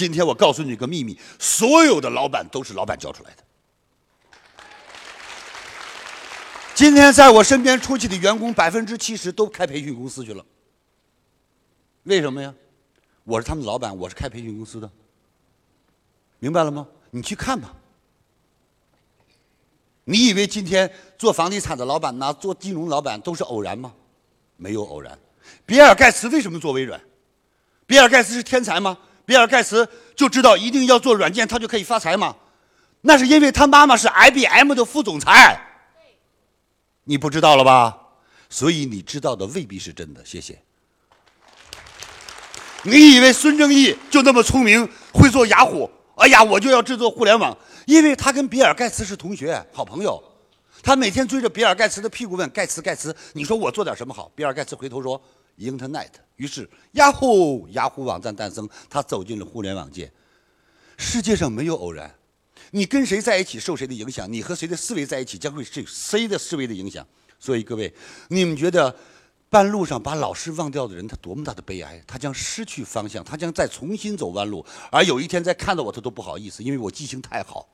今天我告诉你个秘密：所有的老板都是老板教出来的。今天在我身边出去的员工，百分之七十都开培训公司去了。为什么呀？我是他们老板，我是开培训公司的，明白了吗？你去看吧。你以为今天做房地产的老板呐，做金融老板都是偶然吗？没有偶然。比尔盖茨为什么做微软？比尔盖茨是天才吗？比尔盖茨就知道一定要做软件，他就可以发财吗？那是因为他妈妈是 IBM 的副总裁。你不知道了吧？所以你知道的未必是真的。谢谢。你以为孙正义就那么聪明，会做雅虎？哎呀，我就要制作互联网，因为他跟比尔盖茨是同学、好朋友。他每天追着比尔盖茨的屁股问：“盖茨，盖茨，你说我做点什么好？”比尔盖茨回头说：“Internet。”于是，yahoo 雅虎网站诞生，他走进了互联网界。世界上没有偶然，你跟谁在一起受谁的影响，你和谁的思维在一起将会受谁的思维的影响。所以各位，你们觉得？半路上把老师忘掉的人，他多么大的悲哀！他将失去方向，他将再重新走弯路。而有一天再看到我，他都不好意思，因为我记性太好。